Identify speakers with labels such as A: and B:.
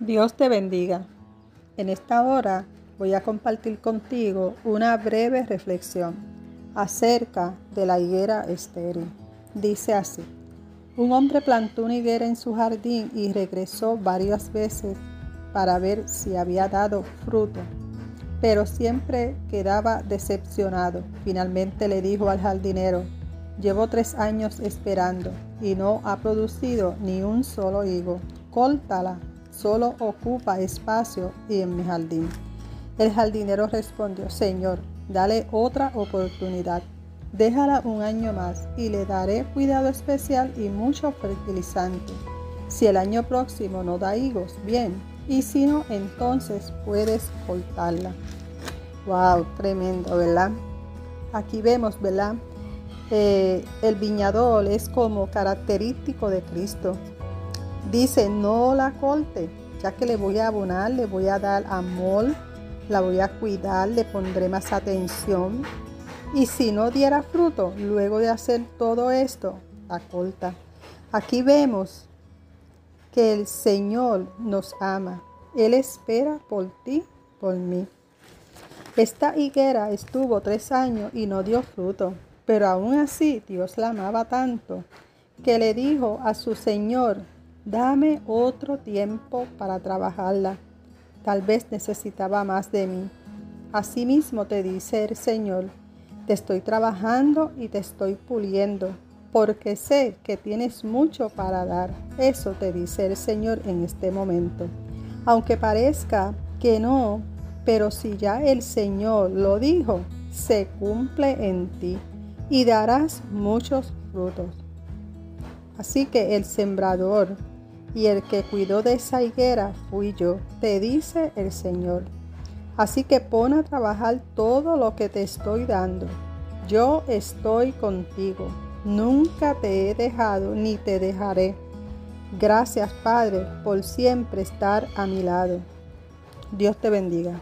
A: Dios te bendiga. En esta hora voy a compartir contigo una breve reflexión acerca de la higuera estéril. Dice así, un hombre plantó una higuera en su jardín y regresó varias veces para ver si había dado fruto, pero siempre quedaba decepcionado. Finalmente le dijo al jardinero, llevo tres años esperando y no ha producido ni un solo higo. Córtala solo ocupa espacio y en mi jardín. El jardinero respondió, Señor, dale otra oportunidad. Déjala un año más y le daré cuidado especial y mucho fertilizante. Si el año próximo no da higos, bien, y si no, entonces puedes cortarla. Wow, tremendo, ¿verdad? Aquí vemos, ¿verdad? Eh, el viñador es como característico de Cristo. Dice, no la corte, ya que le voy a abonar, le voy a dar amor, la voy a cuidar, le pondré más atención. Y si no diera fruto, luego de hacer todo esto, la corta. Aquí vemos que el Señor nos ama. Él espera por ti, por mí. Esta higuera estuvo tres años y no dio fruto, pero aún así Dios la amaba tanto que le dijo a su Señor, Dame otro tiempo para trabajarla. Tal vez necesitaba más de mí. Asimismo te dice el Señor, te estoy trabajando y te estoy puliendo, porque sé que tienes mucho para dar. Eso te dice el Señor en este momento. Aunque parezca que no, pero si ya el Señor lo dijo, se cumple en ti y darás muchos frutos. Así que el sembrador y el que cuidó de esa higuera fui yo, te dice el Señor. Así que pon a trabajar todo lo que te estoy dando. Yo estoy contigo, nunca te he dejado ni te dejaré. Gracias Padre por siempre estar a mi lado. Dios te bendiga.